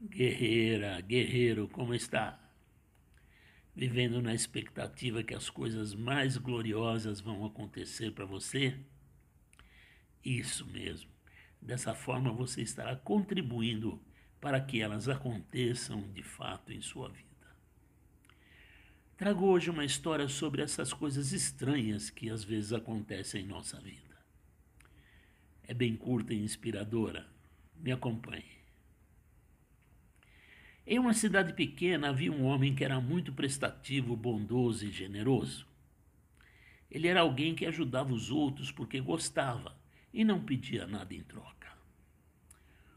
Guerreira, guerreiro, como está? Vivendo na expectativa que as coisas mais gloriosas vão acontecer para você? Isso mesmo. Dessa forma você estará contribuindo para que elas aconteçam de fato em sua vida. Trago hoje uma história sobre essas coisas estranhas que às vezes acontecem em nossa vida. É bem curta e inspiradora. Me acompanhe. Em uma cidade pequena havia um homem que era muito prestativo, bondoso e generoso. Ele era alguém que ajudava os outros porque gostava e não pedia nada em troca.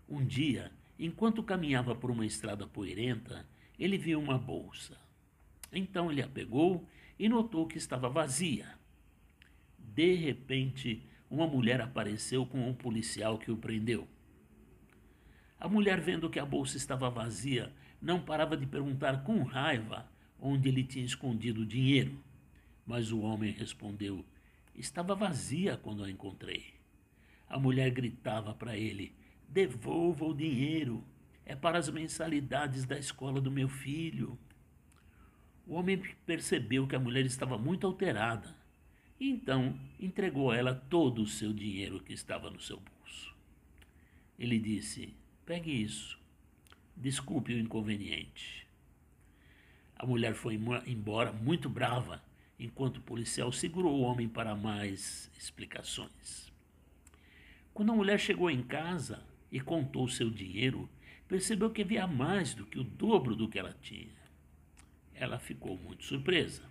Um dia, enquanto caminhava por uma estrada poeirenta, ele viu uma bolsa. Então ele a pegou e notou que estava vazia. De repente, uma mulher apareceu com um policial que o prendeu. A mulher, vendo que a bolsa estava vazia, não parava de perguntar com raiva onde ele tinha escondido o dinheiro. Mas o homem respondeu: Estava vazia quando a encontrei. A mulher gritava para ele: Devolva o dinheiro. É para as mensalidades da escola do meu filho. O homem percebeu que a mulher estava muito alterada. E então entregou a ela todo o seu dinheiro que estava no seu bolso. Ele disse: Pegue isso. Desculpe o inconveniente. A mulher foi embora muito brava, enquanto o policial segurou o homem para mais explicações. Quando a mulher chegou em casa e contou seu dinheiro, percebeu que havia mais do que o dobro do que ela tinha. Ela ficou muito surpresa.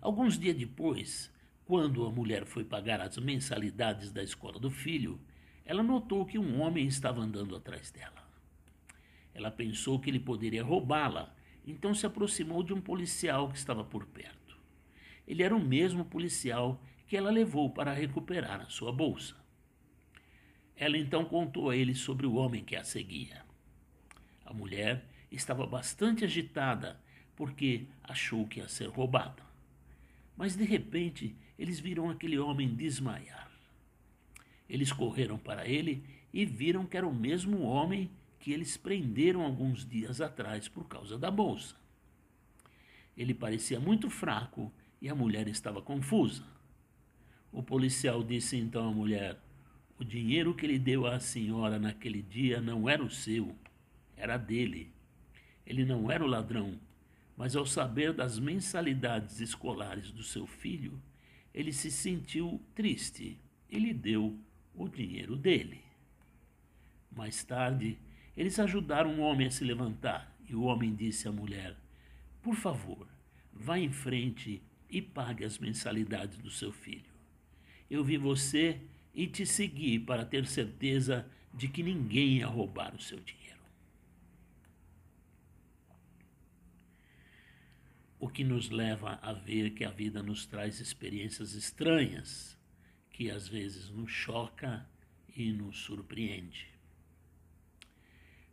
Alguns dias depois, quando a mulher foi pagar as mensalidades da escola do filho, ela notou que um homem estava andando atrás dela. Ela pensou que ele poderia roubá-la, então se aproximou de um policial que estava por perto. Ele era o mesmo policial que ela levou para recuperar a sua bolsa. Ela então contou a ele sobre o homem que a seguia. A mulher estava bastante agitada porque achou que ia ser roubada. Mas de repente eles viram aquele homem desmaiar. Eles correram para ele e viram que era o mesmo homem que eles prenderam alguns dias atrás por causa da bolsa. Ele parecia muito fraco e a mulher estava confusa. O policial disse então à mulher: O dinheiro que ele deu à senhora naquele dia não era o seu, era dele. Ele não era o ladrão, mas ao saber das mensalidades escolares do seu filho, ele se sentiu triste e lhe deu o dinheiro dele. Mais tarde, eles ajudaram o homem a se levantar e o homem disse à mulher: Por favor, vá em frente e pague as mensalidades do seu filho. Eu vi você e te segui para ter certeza de que ninguém ia roubar o seu dinheiro. O que nos leva a ver que a vida nos traz experiências estranhas que às vezes nos choca e nos surpreende.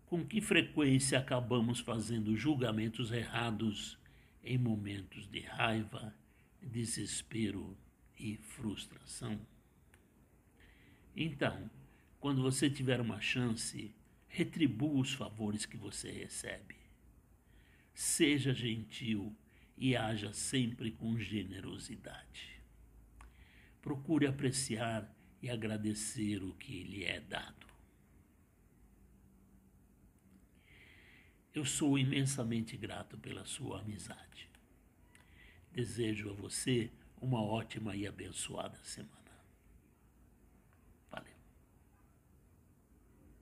Com que frequência acabamos fazendo julgamentos errados em momentos de raiva, desespero e frustração? Então, quando você tiver uma chance, retribua os favores que você recebe. Seja gentil e haja sempre com generosidade procure apreciar e agradecer o que lhe é dado. Eu sou imensamente grato pela sua amizade. Desejo a você uma ótima e abençoada semana.